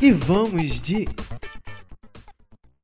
E vamos de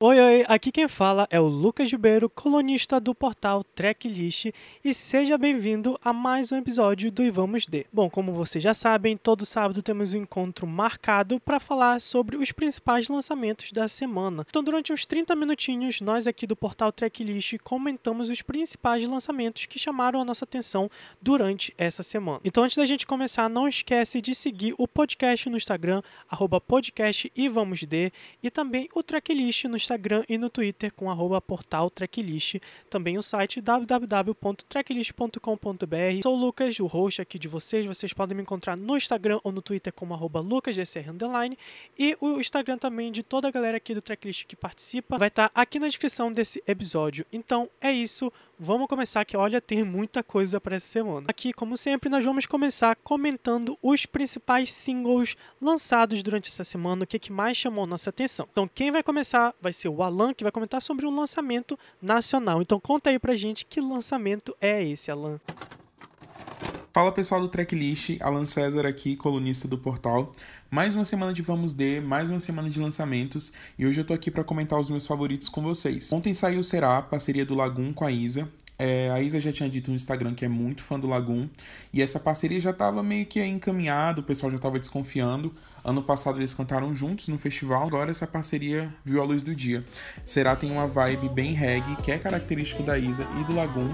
Oi, oi, aqui quem fala é o Lucas Ribeiro, colunista do portal Tracklist, e seja bem-vindo a mais um episódio do Ivamos De. Bom, como vocês já sabem, todo sábado temos um encontro marcado para falar sobre os principais lançamentos da semana. Então, durante uns 30 minutinhos, nós aqui do portal Tracklist comentamos os principais lançamentos que chamaram a nossa atenção durante essa semana. Então, antes da gente começar, não esquece de seguir o podcast no Instagram, arroba podcast e também o Tracklist no Instagram Instagram e no Twitter com arroba portal Tracklist, também o site www.tracklist.com.br. Sou o Lucas, o host aqui de vocês. Vocês podem me encontrar no Instagram ou no Twitter como arroba lucasdcr e o Instagram também de toda a galera aqui do Tracklist que participa vai estar aqui na descrição desse episódio. Então é isso, Vamos começar que, olha, tem muita coisa para essa semana. Aqui, como sempre, nós vamos começar comentando os principais singles lançados durante essa semana, o que, que mais chamou nossa atenção. Então, quem vai começar vai ser o Alan, que vai comentar sobre um lançamento nacional. Então, conta aí pra gente que lançamento é esse, Alan. Fala pessoal do Tracklist, Alan César aqui, colunista do portal. Mais uma semana de Vamos D, mais uma semana de lançamentos e hoje eu tô aqui para comentar os meus favoritos com vocês. Ontem saiu o Será, parceria do Lagoon com a Isa. É, a Isa já tinha dito no Instagram que é muito fã do Lagoon e essa parceria já estava meio que encaminhada, o pessoal já estava desconfiando. Ano passado eles cantaram juntos no festival, agora essa parceria viu a luz do dia. Será tem uma vibe bem reggae, que é característico da Isa e do Lagoon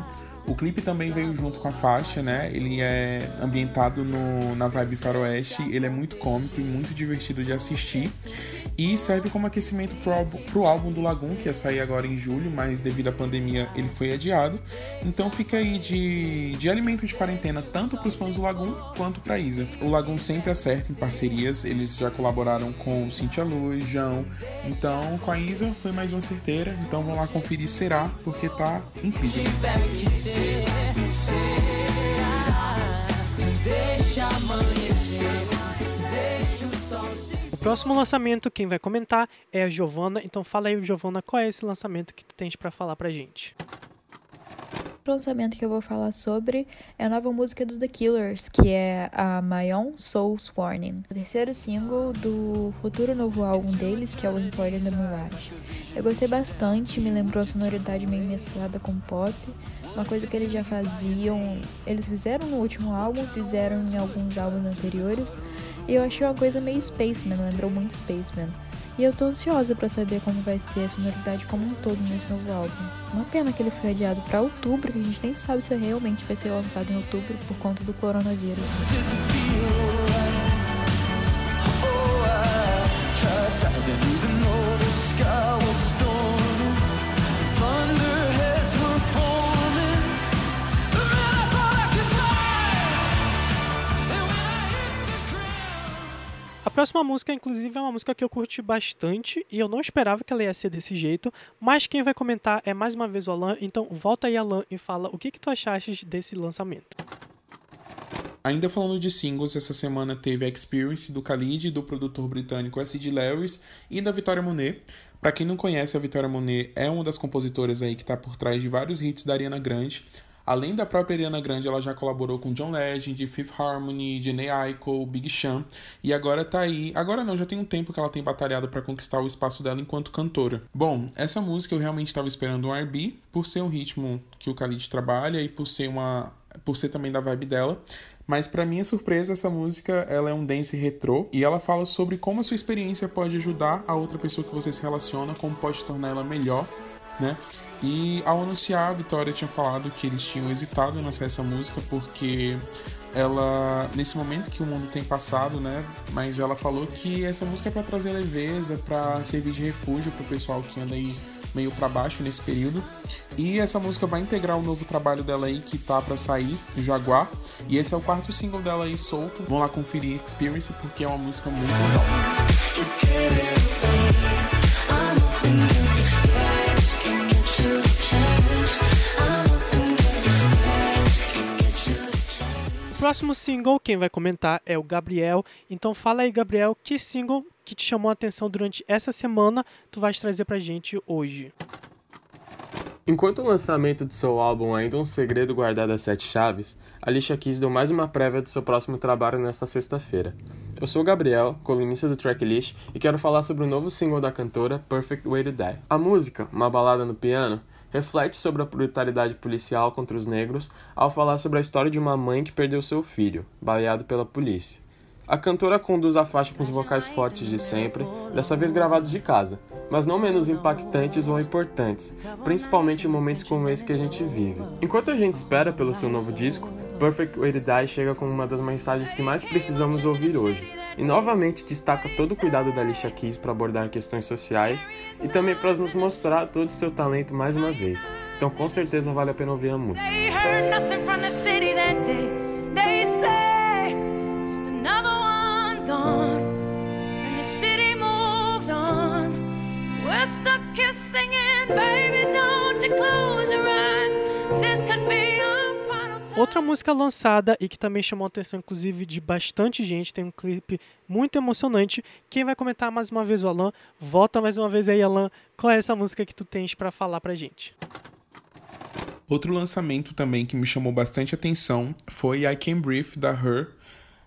o clipe também veio junto com a faixa, né? Ele é ambientado no, na vibe faroeste, ele é muito cômico e muito divertido de assistir. E serve como aquecimento pro álbum, pro álbum do Lagoon, que ia sair agora em julho, mas devido à pandemia ele foi adiado. Então fica aí de, de alimento de quarentena tanto para os fãs do Lagoon quanto para Isa. O Lagoon sempre acerta em parcerias, eles já colaboraram com Cintia Luz, João. Então com a Isa foi mais uma certeira. Então vamos lá conferir Será, porque tá incrível. Próximo lançamento, quem vai comentar é a Giovana. Então fala aí, Giovana, qual é esse lançamento que tu tens para falar pra gente? O lançamento que eu vou falar sobre é a nova música do The Killers, que é a My Own Soul's Warning, o terceiro single do futuro novo álbum deles, que é o in the Mirage. Eu gostei bastante, me lembrou a sonoridade meio mesclada com pop, uma coisa que eles já faziam, eles fizeram no último álbum, fizeram em alguns álbuns anteriores, eu achei uma coisa meio Spaceman, lembrou muito Spaceman. E eu tô ansiosa para saber como vai ser a sonoridade como um todo nesse novo álbum. Uma pena que ele foi adiado para outubro, que a gente nem sabe se realmente vai ser lançado em outubro por conta do coronavírus. A próxima música, inclusive, é uma música que eu curti bastante e eu não esperava que ela ia ser desse jeito, mas quem vai comentar é mais uma vez o Alan, então volta aí, Alan, e fala o que, que tu achaste desse lançamento. Ainda falando de singles, essa semana teve a Experience do Khalid, do produtor britânico S.D. Lewis e da Vitória Monet. Para quem não conhece, a Vitória Monet é uma das compositoras aí que está por trás de vários hits da Ariana Grande. Além da própria Ariana Grande, ela já colaborou com John Legend, Fifth Harmony, Janae Aiko, Big Sean e agora tá aí. Agora não, já tem um tempo que ela tem batalhado para conquistar o espaço dela enquanto cantora. Bom, essa música eu realmente estava esperando um R&B por ser um ritmo que o Khalid trabalha e por ser uma por ser também da vibe dela. Mas para minha surpresa, essa música ela é um dance retrô e ela fala sobre como a sua experiência pode ajudar a outra pessoa que você se relaciona, como pode tornar ela melhor né? E ao anunciar, a Vitória tinha falado que eles tinham hesitado em lançar essa música porque ela nesse momento que o mundo tem passado, né? Mas ela falou que essa música é para trazer leveza, para servir de refúgio para o pessoal que anda aí meio para baixo nesse período. E essa música vai integrar o novo trabalho dela aí que tá para sair, Jaguar. E esse é o quarto single dela aí solto. Vão lá conferir Experience porque é uma música muito legal. Próximo single, quem vai comentar é o Gabriel. Então fala aí, Gabriel, que single que te chamou a atenção durante essa semana tu vais trazer pra gente hoje? Enquanto o lançamento de seu álbum ainda um segredo guardado a sete chaves, Alicia Keys deu mais uma prévia do seu próximo trabalho nesta sexta-feira. Eu sou o Gabriel, colunista do Tracklist, e quero falar sobre o novo single da cantora, Perfect Way to Die. A música, uma balada no piano, reflete sobre a brutalidade policial contra os negros ao falar sobre a história de uma mãe que perdeu seu filho, baleado pela polícia. A cantora conduz a faixa com os vocais fortes de sempre, dessa vez gravados de casa, mas não menos impactantes ou importantes, principalmente em momentos como esse que a gente vive. Enquanto a gente espera pelo seu novo disco, Perfect Way to Die chega com uma das mensagens que mais precisamos ouvir hoje, e novamente destaca todo o cuidado da Alicia Keys para abordar questões sociais e também para nos mostrar todo o seu talento mais uma vez. Então com certeza vale a pena ouvir a música. Outra música lançada e que também chamou a atenção, inclusive, de bastante gente, tem um clipe muito emocionante. Quem vai comentar mais uma vez o Alan? Volta mais uma vez aí, Alan. Qual é essa música que tu tens para falar pra gente? Outro lançamento também que me chamou bastante atenção foi I Can Breathe, da Her.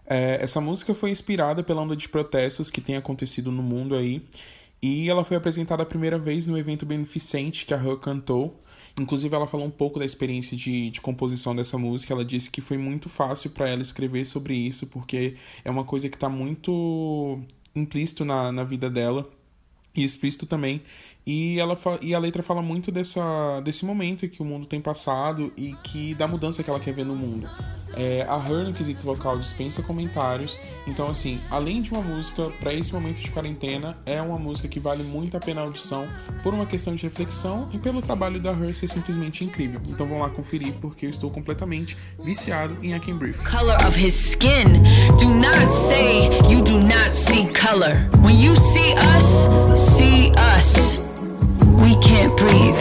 É, essa música foi inspirada pela onda de protestos que tem acontecido no mundo aí. E ela foi apresentada a primeira vez no evento beneficente que a Her cantou, Inclusive, ela falou um pouco da experiência de, de composição dessa música. Ela disse que foi muito fácil para ela escrever sobre isso, porque é uma coisa que está muito implícito na, na vida dela e explícito também. E, ela e a letra fala muito dessa, desse momento que o mundo tem passado e que da mudança que ela quer ver no mundo. É, a Her, no quesito vocal, dispensa comentários. Então, assim, além de uma música para esse momento de quarentena, é uma música que vale muito a pena a audição por uma questão de reflexão e pelo trabalho da Her ser simplesmente incrível. Então, vamos lá conferir, porque eu estou completamente viciado em I Can Breathe. Color of his skin. Do not say you do not see color. When you see us, see us. We can't breathe.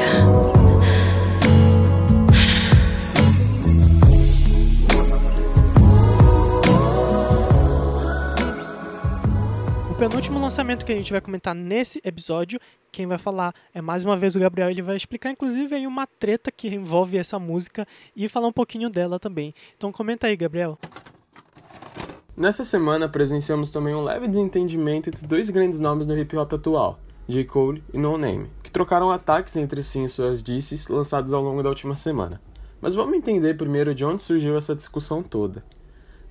O penúltimo lançamento que a gente vai comentar nesse episódio, quem vai falar é mais uma vez o Gabriel, ele vai explicar inclusive aí uma treta que envolve essa música e falar um pouquinho dela também. Então comenta aí, Gabriel. Nessa semana presenciamos também um leve desentendimento entre dois grandes nomes do hip hop atual, J. Cole e No Name, que trocaram ataques entre si em suas disses lançados ao longo da última semana. Mas vamos entender primeiro de onde surgiu essa discussão toda.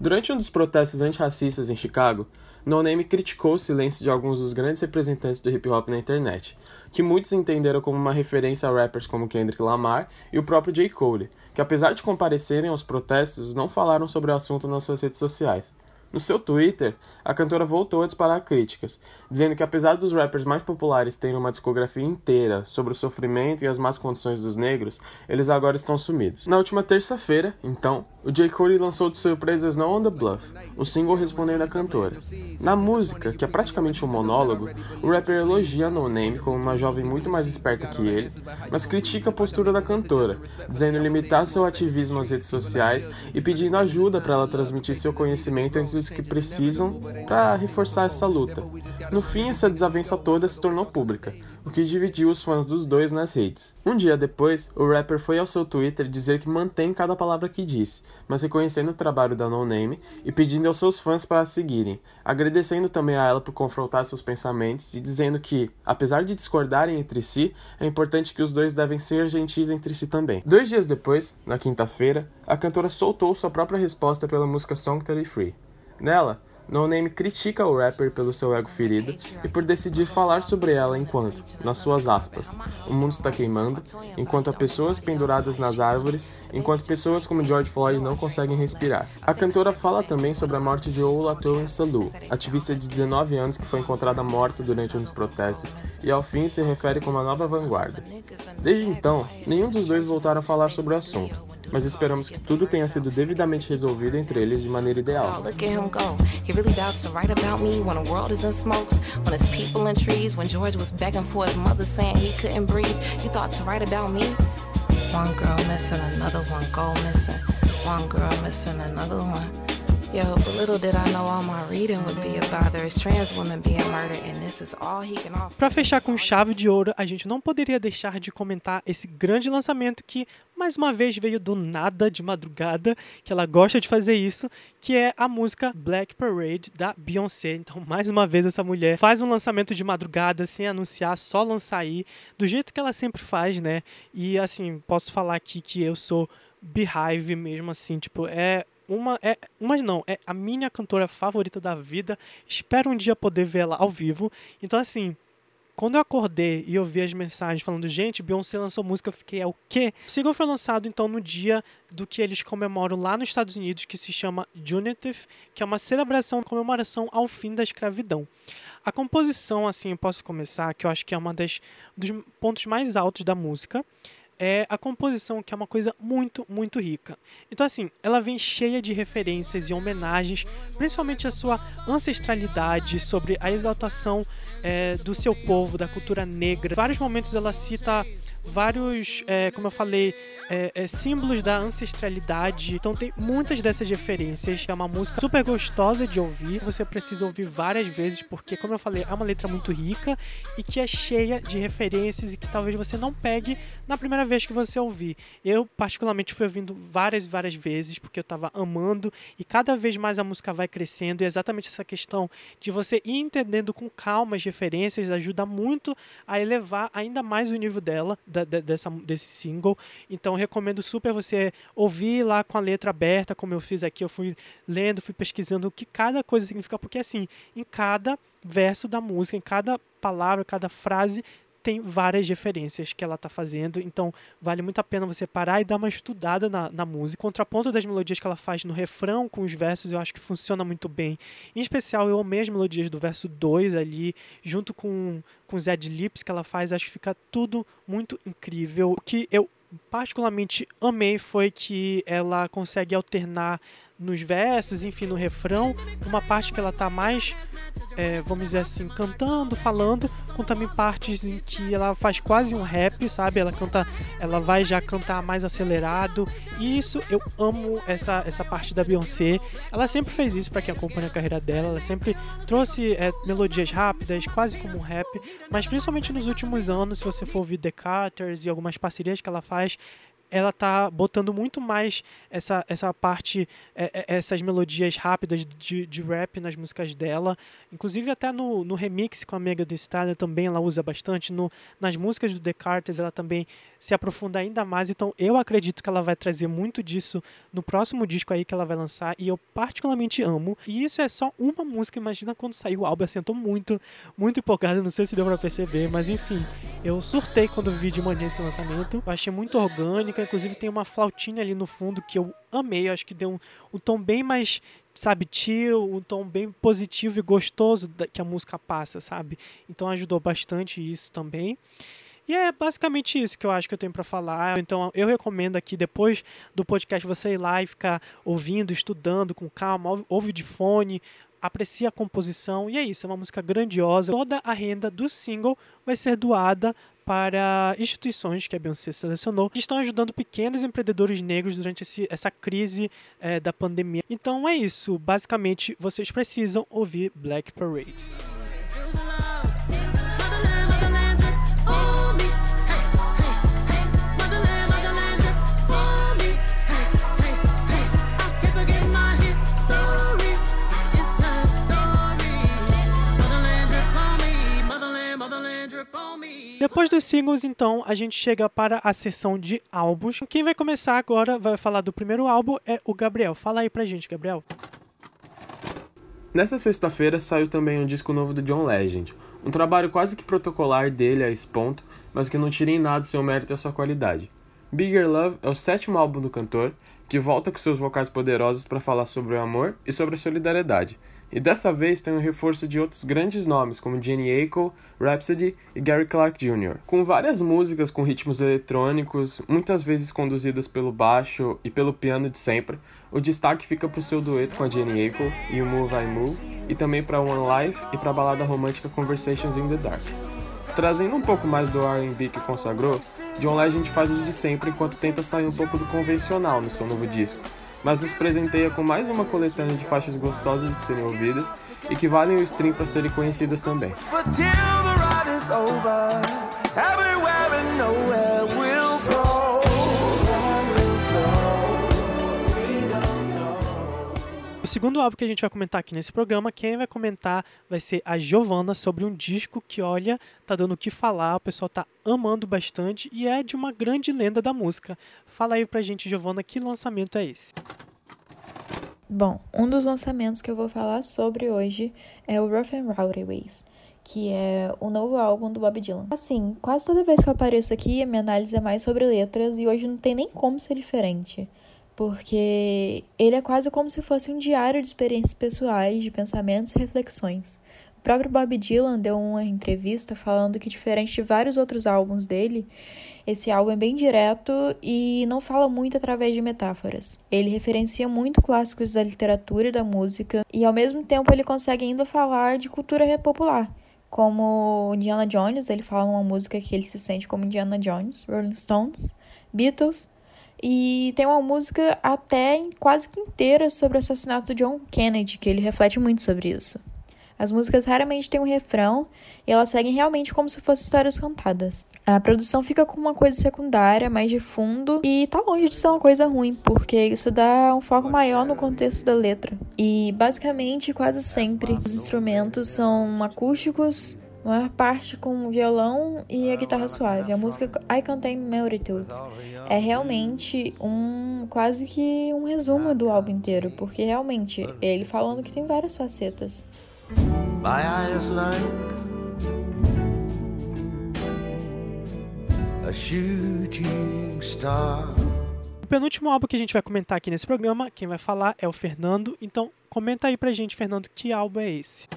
Durante um dos protestos antirracistas em Chicago, No Name criticou o silêncio de alguns dos grandes representantes do hip hop na internet, que muitos entenderam como uma referência a rappers como Kendrick Lamar e o próprio J. Cole, que apesar de comparecerem aos protestos, não falaram sobre o assunto nas suas redes sociais. No seu Twitter, a cantora voltou a disparar críticas, dizendo que apesar dos rappers mais populares terem uma discografia inteira sobre o sofrimento e as más condições dos negros, eles agora estão sumidos. Na última terça-feira, então, o J. Cole lançou de surpresa Snow on the Bluff, o single respondendo à cantora. Na música, que é praticamente um monólogo, o rapper elogia No Name como uma jovem muito mais esperta que ele, mas critica a postura da cantora, dizendo limitar seu ativismo às redes sociais e pedindo ajuda para ela transmitir seu conhecimento entre que precisam para reforçar essa luta. No fim, essa desavença toda se tornou pública, o que dividiu os fãs dos dois nas redes. Um dia depois, o rapper foi ao seu Twitter dizer que mantém cada palavra que disse, mas reconhecendo o trabalho da No Name e pedindo aos seus fãs para a seguirem, agradecendo também a ela por confrontar seus pensamentos e dizendo que, apesar de discordarem entre si, é importante que os dois devem ser gentis entre si também. Dois dias depois, na quinta-feira, a cantora soltou sua própria resposta pela música Song 33. Nela, no Name critica o rapper pelo seu ego ferido e por decidir falar sobre ela enquanto, nas suas aspas, o mundo está queimando, enquanto há pessoas penduradas nas árvores, enquanto pessoas como George Floyd não conseguem respirar. A cantora fala também sobre a morte de Olatorin Salou, ativista de 19 anos que foi encontrada morta durante um dos protestos, e ao fim se refere como a nova vanguarda. Desde então, nenhum dos dois voltaram a falar sobre o assunto mas esperamos que tudo tenha sido devidamente resolvido entre eles de maneira ideal. One girl missing, another one go missing. One girl missing, another one. Yo, but little did I know all my reading would be about there's trans women being murdered, and this is all he can offer. Para fechar com chave de ouro, a gente não poderia deixar de comentar esse grande lançamento que mais uma vez veio do nada de madrugada, que ela gosta de fazer isso, que é a música Black Parade da Beyoncé. Então, mais uma vez essa mulher faz um lançamento de madrugada sem anunciar, só lançar aí, do jeito que ela sempre faz, né? E assim, posso falar aqui que eu sou Beehive mesmo assim, tipo, é uma é uma não, é a minha cantora favorita da vida. Espero um dia poder vê-la ao vivo. Então assim, quando eu acordei e eu vi as mensagens falando, gente, Beyoncé lançou música, eu fiquei, é o quê? O single foi lançado, então, no dia do que eles comemoram lá nos Estados Unidos, que se chama Juneteenth, que é uma celebração, comemoração ao fim da escravidão. A composição, assim, eu posso começar, que eu acho que é uma das dos pontos mais altos da música é a composição, que é uma coisa muito, muito rica. Então, assim, ela vem cheia de referências e homenagens, principalmente a sua ancestralidade, sobre a exaltação é, do seu povo, da cultura negra. Em vários momentos ela cita vários, é, como eu falei, é, é, símbolos da ancestralidade. Então tem muitas dessas referências. É uma música super gostosa de ouvir. Você precisa ouvir várias vezes, porque, como eu falei, é uma letra muito rica e que é cheia de referências e que talvez você não pegue na primeira vez que você ouvir. Eu, particularmente, fui ouvindo várias e várias vezes, porque eu estava amando e cada vez mais a música vai crescendo. E é exatamente essa questão de você ir entendendo com calma as referências ajuda muito a elevar ainda mais o nível dela da, dessa, desse single. Então recomendo super você ouvir lá com a letra aberta, como eu fiz aqui. Eu fui lendo, fui pesquisando o que cada coisa significa, porque assim, em cada verso da música, em cada palavra, cada frase tem várias referências que ela está fazendo, então vale muito a pena você parar e dar uma estudada na, na música. O contraponto das melodias que ela faz no refrão com os versos eu acho que funciona muito bem. Em especial, eu amei as melodias do verso 2 ali, junto com, com os ad-libs que ela faz, acho que fica tudo muito incrível. O que eu particularmente amei foi que ela consegue alternar nos versos, enfim, no refrão, uma parte que ela tá mais, é, vamos dizer assim, cantando, falando, com também partes em que ela faz quase um rap, sabe? Ela canta, ela vai já cantar mais acelerado. E isso eu amo essa essa parte da Beyoncé. Ela sempre fez isso para quem acompanha a carreira dela. Ela sempre trouxe é, melodias rápidas, quase como um rap, mas principalmente nos últimos anos, se você for ouvir The Carters e algumas parcerias que ela faz, ela tá botando muito mais essa, essa parte, é, é, essas melodias rápidas de, de rap nas músicas dela. Inclusive até no, no remix com a Mega Thee Stallion também ela usa bastante. No, nas músicas do Descartes ela também se aprofunda ainda mais. Então eu acredito que ela vai trazer muito disso no próximo disco aí que ela vai lançar. E eu particularmente amo. E isso é só uma música. Imagina quando saiu o álbum. Eu tô muito, muito empolgado. Não sei se deu pra perceber. Mas enfim, eu surtei quando vi de manhã esse lançamento. Eu achei muito orgânica inclusive tem uma flautinha ali no fundo que eu amei, eu acho que deu um, um tom bem mais, sabe, chill, um tom bem positivo e gostoso que a música passa, sabe? Então ajudou bastante isso também. E é basicamente isso que eu acho que eu tenho para falar. Então eu recomendo aqui depois do podcast você ir lá e ficar ouvindo, estudando com calma, ouve de fone, aprecia a composição e é isso, é uma música grandiosa. Toda a renda do single vai ser doada para instituições que a Beyoncé selecionou que estão ajudando pequenos empreendedores negros durante esse, essa crise é, da pandemia. Então é isso, basicamente vocês precisam ouvir Black Parade. Depois dos singles, então, a gente chega para a sessão de álbuns. Quem vai começar agora, vai falar do primeiro álbum, é o Gabriel. Fala aí pra gente, Gabriel. Nessa sexta-feira saiu também um disco novo do John Legend, um trabalho quase que protocolar dele a esse ponto, mas que não tira em nada seu mérito e a sua qualidade. Bigger Love é o sétimo álbum do cantor, que volta com seus vocais poderosos para falar sobre o amor e sobre a solidariedade, e dessa vez tem um reforço de outros grandes nomes, como Jenny Aiko, Rhapsody e Gary Clark Jr., com várias músicas com ritmos eletrônicos, muitas vezes conduzidas pelo baixo e pelo piano de sempre. O destaque fica para o seu dueto com a Jenny Aiko e o Move I Move, e também para One Life e para a balada romântica Conversations in the Dark. Trazendo um pouco mais do R&B que consagrou, John Legend faz o de sempre enquanto tenta sair um pouco do convencional no seu novo disco, mas nos presenteia com mais uma coletânea de faixas gostosas de serem ouvidas e que valem o stream para serem conhecidas também. O segundo álbum que a gente vai comentar aqui nesse programa, quem vai comentar vai ser a Giovanna sobre um disco que, olha, tá dando o que falar, o pessoal tá amando bastante e é de uma grande lenda da música. Fala aí pra gente, Giovanna, que lançamento é esse? Bom, um dos lançamentos que eu vou falar sobre hoje é o Rough and Rowdy Ways, que é o novo álbum do Bob Dylan. Assim, quase toda vez que eu apareço aqui, a minha análise é mais sobre letras e hoje não tem nem como ser diferente, porque ele é quase como se fosse um diário de experiências pessoais, de pensamentos e reflexões. O próprio Bob Dylan deu uma entrevista falando que, diferente de vários outros álbuns dele, esse álbum é bem direto e não fala muito através de metáforas. Ele referencia muito clássicos da literatura e da música, e ao mesmo tempo ele consegue ainda falar de cultura popular. Como Indiana Jones, ele fala uma música que ele se sente como Indiana Jones, Rolling Stones, Beatles, e tem uma música até quase que inteira sobre o assassinato de John Kennedy, que ele reflete muito sobre isso. As músicas raramente têm um refrão e elas seguem realmente como se fossem histórias cantadas. A produção fica com uma coisa secundária, mais de fundo, e tá longe de ser uma coisa ruim, porque isso dá um foco maior no contexto da letra. E basicamente, quase sempre, os instrumentos são acústicos, a maior parte com violão e a guitarra suave. A música I Contain Multitudes é realmente um quase que um resumo do álbum inteiro, porque realmente ele falando que tem várias facetas. My eyes like a shooting star. O penúltimo álbum que a gente vai comentar aqui nesse programa, quem vai falar é o Fernando. Então, comenta aí pra gente, Fernando, que álbum é esse?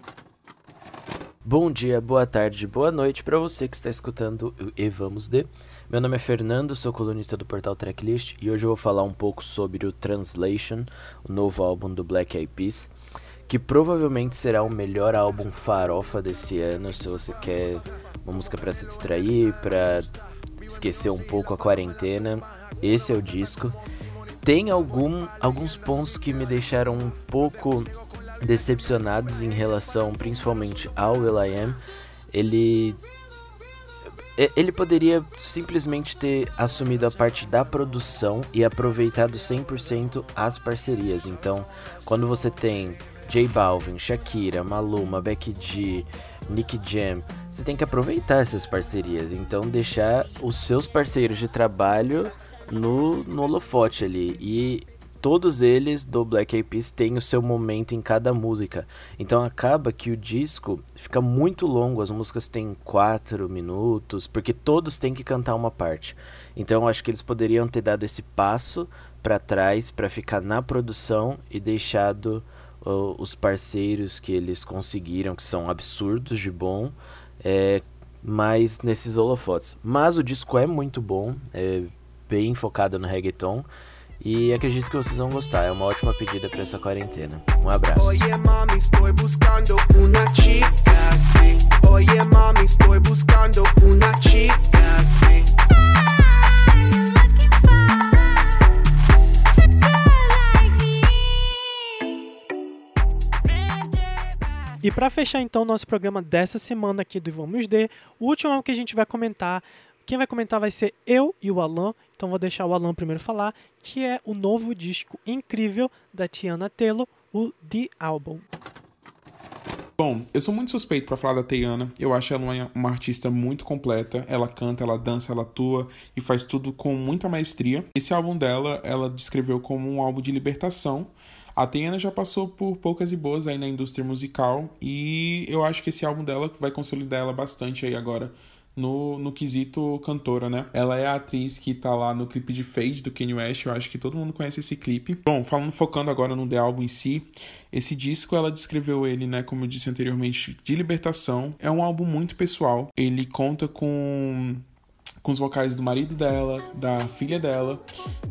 Bom dia, boa tarde, boa noite para você que está escutando o E Vamos De. Meu nome é Fernando, sou colunista do portal Tracklist e hoje eu vou falar um pouco sobre o Translation, o novo álbum do Black Eyed Peas, que provavelmente será o melhor álbum farofa desse ano, se você quer uma música para se distrair, para esquecer um pouco a quarentena. Esse é o disco. Tem algum, alguns pontos que me deixaram um pouco decepcionados em relação principalmente ao Will.i.am. Ele ele poderia simplesmente ter assumido a parte da produção e aproveitado 100% as parcerias. Então, quando você tem J Balvin, Shakira, Maluma, Becky G, Nick Jam, você tem que aproveitar essas parcerias. Então, deixar os seus parceiros de trabalho no, no holofote ali. E todos eles do Black Eyed Peas têm o seu momento em cada música. Então acaba que o disco fica muito longo, as músicas têm quatro minutos, porque todos têm que cantar uma parte. Então acho que eles poderiam ter dado esse passo para trás para ficar na produção e deixado os parceiros que eles conseguiram, que são absurdos de bom, é, mais nesses holofotes. Mas o disco é muito bom, é bem focado no reggaeton. E acredito que vocês vão gostar, é uma ótima pedida para essa quarentena. Um abraço. Oye mami, estoy buscando una chica, sí. Oye mami, estoy buscando una chica, sí. E para fechar então o nosso programa dessa semana aqui do Vamos De, o último álbum que a gente vai comentar, quem vai comentar vai ser eu e o Alan, então vou deixar o Alan primeiro falar, que é o novo disco incrível da Tiana Taylor, o The Album. Bom, eu sou muito suspeito pra falar da Teiana. Eu acho ela uma, uma artista muito completa. Ela canta, ela dança, ela atua e faz tudo com muita maestria. Esse álbum dela, ela descreveu como um álbum de libertação. A Teiana já passou por poucas e boas aí na indústria musical e eu acho que esse álbum dela vai consolidar ela bastante aí agora no, no quesito cantora, né? Ela é a atriz que tá lá no clipe de Fade do Kanye West, eu acho que todo mundo conhece esse clipe. Bom, falando, focando agora no The Album em si, esse disco ela descreveu ele, né, como eu disse anteriormente, de libertação. É um álbum muito pessoal. Ele conta com com os vocais do marido dela, da filha dela,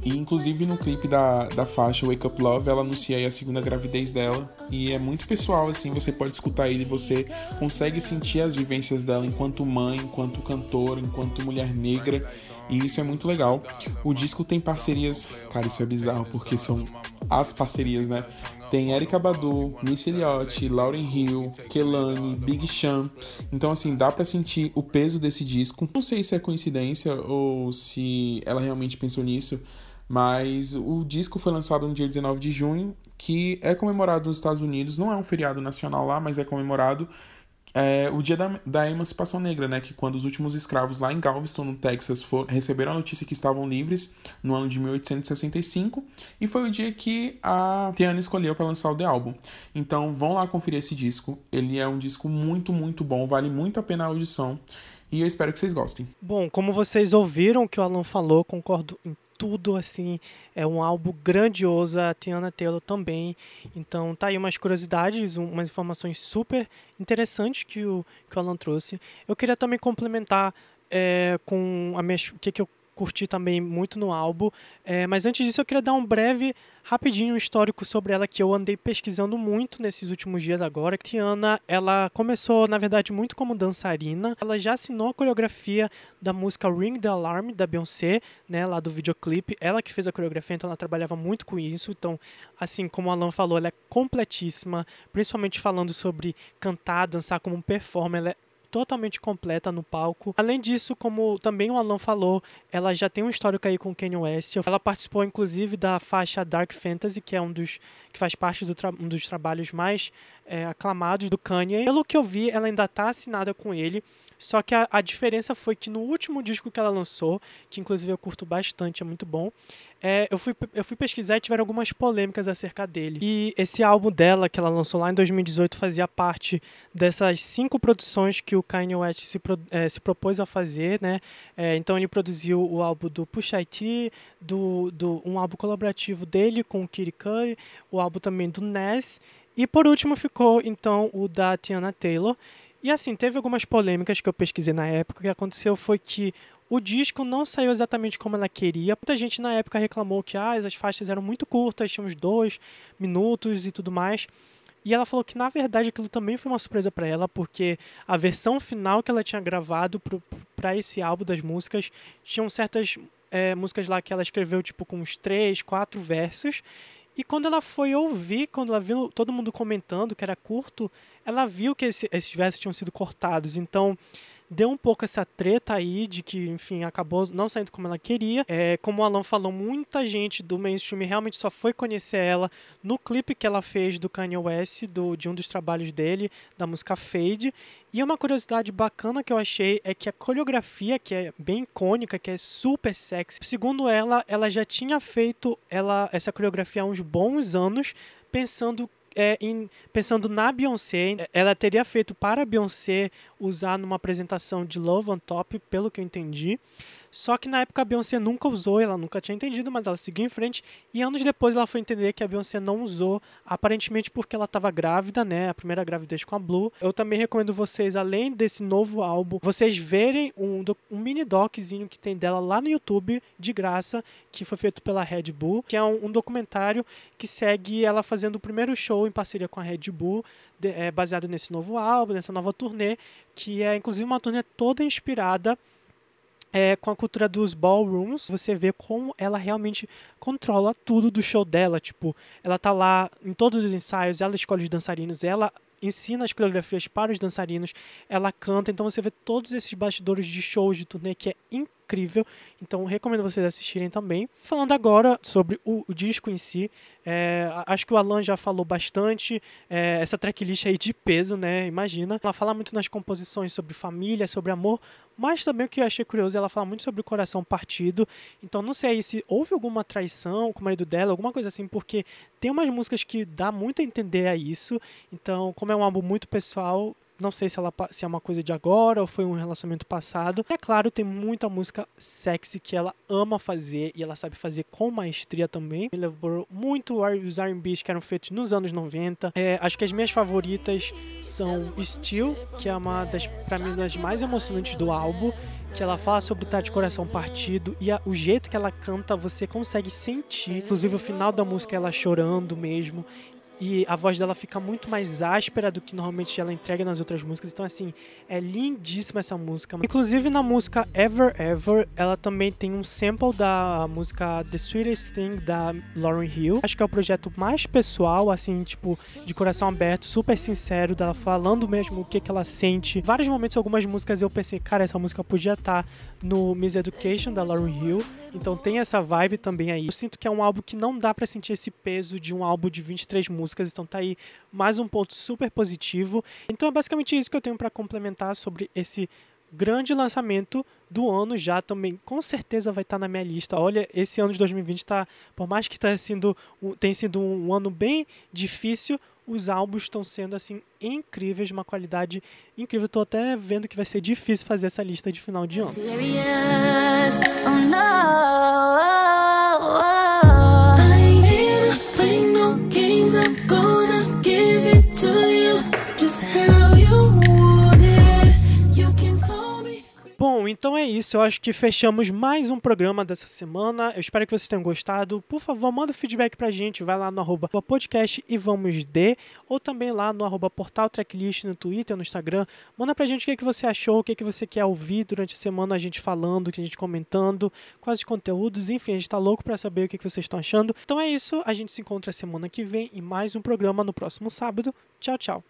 e inclusive no clipe da, da faixa Wake Up Love, ela anuncia aí a segunda gravidez dela, e é muito pessoal, assim, você pode escutar ele, você consegue sentir as vivências dela enquanto mãe, enquanto cantora, enquanto mulher negra, E isso é muito legal. O disco tem parcerias, cara, isso é bizarro porque são as parcerias, né? Tem Erika Badu, Missy Elliott, Lauryn Hill, Kelani, Big Sean. Então, assim, dá para sentir o peso desse disco. Não sei se é coincidência ou se ela realmente pensou nisso, mas o disco foi lançado no dia 19 de junho, que é comemorado nos Estados Unidos. Não é um feriado nacional lá, mas é comemorado é, o dia da, da, emancipação negra, né? Que quando os últimos escravos lá em Galveston, no Texas, for, receberam a notícia que estavam livres no ano de 1865 e foi o dia que a Tiana escolheu para lançar o The Album. Então vão lá conferir esse disco. Ele é um disco muito, muito bom, vale muito a pena a audição e eu espero que vocês gostem. Bom, como vocês ouviram o que o Alan falou, concordo em tudo, assim, é um álbum grandioso, a Tiana Taylor também. Então tá aí umas curiosidades, umas informações super interessantes que o, que o Alan trouxe. Eu queria também complementar é, com a minha, o que, que eu curti também muito no álbum. É, mas antes disso, eu queria dar um breve, rapidinho, histórico sobre ela que eu andei pesquisando muito nesses últimos dias agora. Tiana, ela começou, na verdade, muito como dançarina. Ela já assinou a coreografia da música Ring the Alarm, da Beyoncé, né, lá do videoclipe. Ela que fez a coreografia, então ela trabalhava muito com isso. Então, assim como o Alan falou, ela é completíssima, principalmente falando sobre cantar, dançar como um performer. Ela é totalmente completa no palco. Além disso, como também o Alan falou, ela já tem um histórico aí com o Kanye West. Ela participou inclusive da faixa Dark Fantasy, que é um dos que faz parte do um dos trabalhos mais é, aclamados do Kanye. Pelo que eu vi, ela ainda está assinada com ele. Só que a, a, diferença foi que no último disco que ela lançou, que inclusive eu curto bastante, é muito bom, é, eu, fui, eu fui pesquisar e tiveram algumas polêmicas acerca dele. E esse álbum dela, que ela lançou lá em 2018, fazia parte dessas cinco produções que o Kanye West se, é, se propôs a fazer, né? É, então ele produziu o álbum do Pusha T, do, do, um álbum colaborativo dele com o Kid Cudi, o álbum também do Nas, e por último ficou então o da Tiana Taylor. E assim, teve algumas polêmicas que eu pesquisei na época. O que aconteceu foi que o disco não saiu exatamente como ela queria. Muita gente na época reclamou que ah, as faixas eram muito curtas, tinham uns dois minutos e tudo mais. E ela falou que na verdade aquilo também foi uma surpresa para ela, porque a versão final que ela tinha gravado para esse álbum das músicas tinham certas é, músicas lá que ela escreveu tipo com uns três, quatro versos. E quando ela foi ouvir, quando ela viu todo mundo comentando que era curto, ela viu que esse, esses versos tinham sido cortados. Então, deu um pouco essa treta aí de que, enfim, acabou não saindo como ela queria. É, como o Alan falou, muita gente do mainstream realmente só foi conhecer ela no clipe que ela fez do Kanye West, do, de um dos trabalhos dele, da música Fade. E uma curiosidade bacana que eu achei é que a coreografia, que é bem icônica, que é super sexy, segundo ela, ela já tinha feito ela, essa coreografia há uns bons anos, pensando é, em, pensando na Beyoncé, ela teria feito para a Beyoncé usar numa apresentação de Love on Top, pelo que eu entendi. Só que na época a Beyoncé nunca usou, ela nunca tinha entendido, mas ela seguiu em frente. E anos depois ela foi entender que a Beyoncé não usou, aparentemente porque ela estava grávida, né? A primeira gravidez com a Blue. Eu também recomendo vocês, além desse novo álbum, vocês verem um, um mini doczinho que tem dela lá no YouTube, de graça, que foi feito pela Red Bull, que é um, um documentário que segue ela fazendo o primeiro show em parceria com a Red Bull, de, é, baseado nesse novo álbum, nessa nova turnê, que é inclusive uma turnê toda inspirada é, com a cultura dos ballrooms, você vê como ela realmente controla tudo do show dela. Tipo, ela tá lá em todos os ensaios, ela escolhe os dançarinos, ela ensina as coreografias para os dançarinos, ela canta, então você vê todos esses bastidores de shows de turnê que é incrível. Então recomendo vocês assistirem também. Falando agora sobre o, o disco em si, é, acho que o Alan já falou bastante. É, essa tracklist aí de peso, né? Imagina. Ela fala muito nas composições sobre família, sobre amor, mas também o que eu achei curioso, ela fala muito sobre o coração partido. Então não sei aí se houve alguma traição com o marido dela, alguma coisa assim, porque tem umas músicas que dá muito a entender a isso. Então, como é um álbum muito pessoal, não sei se, ela, se é uma coisa de agora ou foi um relacionamento passado. É claro, tem muita música sexy que ela ama fazer e ela sabe fazer com maestria também. Me lembrou muito os R&Bs que eram feitos nos anos 90. É, acho que as minhas favoritas são Steel, que é uma das, pra mim, das mais emocionantes do álbum que ela fala sobre estar de coração partido e a, o jeito que ela canta você consegue sentir, inclusive o final da música ela chorando mesmo e a voz dela fica muito mais áspera do que normalmente ela entrega nas outras músicas. Então, assim, é lindíssima essa música. Inclusive, na música Ever Ever, ela também tem um sample da música The Sweetest Thing da Lauryn Hill. Acho que é o projeto mais pessoal, assim, tipo, de coração aberto, super sincero, dela falando mesmo o que, que ela sente. Vários momentos, algumas músicas eu pensei, cara, essa música podia estar tá no Miss Education da Lauryn Hill. Então tem essa vibe também aí. Eu sinto que é um álbum que não dá para sentir esse peso de um álbum de 23 músicas, então tá aí mais um ponto super positivo. Então é basicamente isso que eu tenho para complementar sobre esse grande lançamento do ano já também com certeza vai estar tá na minha lista. Olha, esse ano de 2020 tá, por mais que tá sendo, tem sido um ano bem difícil, os álbuns estão sendo assim incríveis, uma qualidade incrível. Estou até vendo que vai ser difícil fazer essa lista de final de ano. Serious? Oh, no. Bom, então é isso. Eu acho que fechamos mais um programa dessa semana. Eu espero que vocês tenham gostado. Por favor, manda feedback pra gente. Vai lá no arroba podcast e vamos de, ou também lá no arroba portal tracklist no Twitter, no Instagram. Manda pra gente o que, é que você achou, o que, é que você quer ouvir durante a semana, a gente falando, a gente comentando, quais os conteúdos, enfim, a gente tá louco pra saber o que, é que vocês estão achando. Então é isso, a gente se encontra semana que vem em mais um programa no próximo sábado. Tchau, tchau.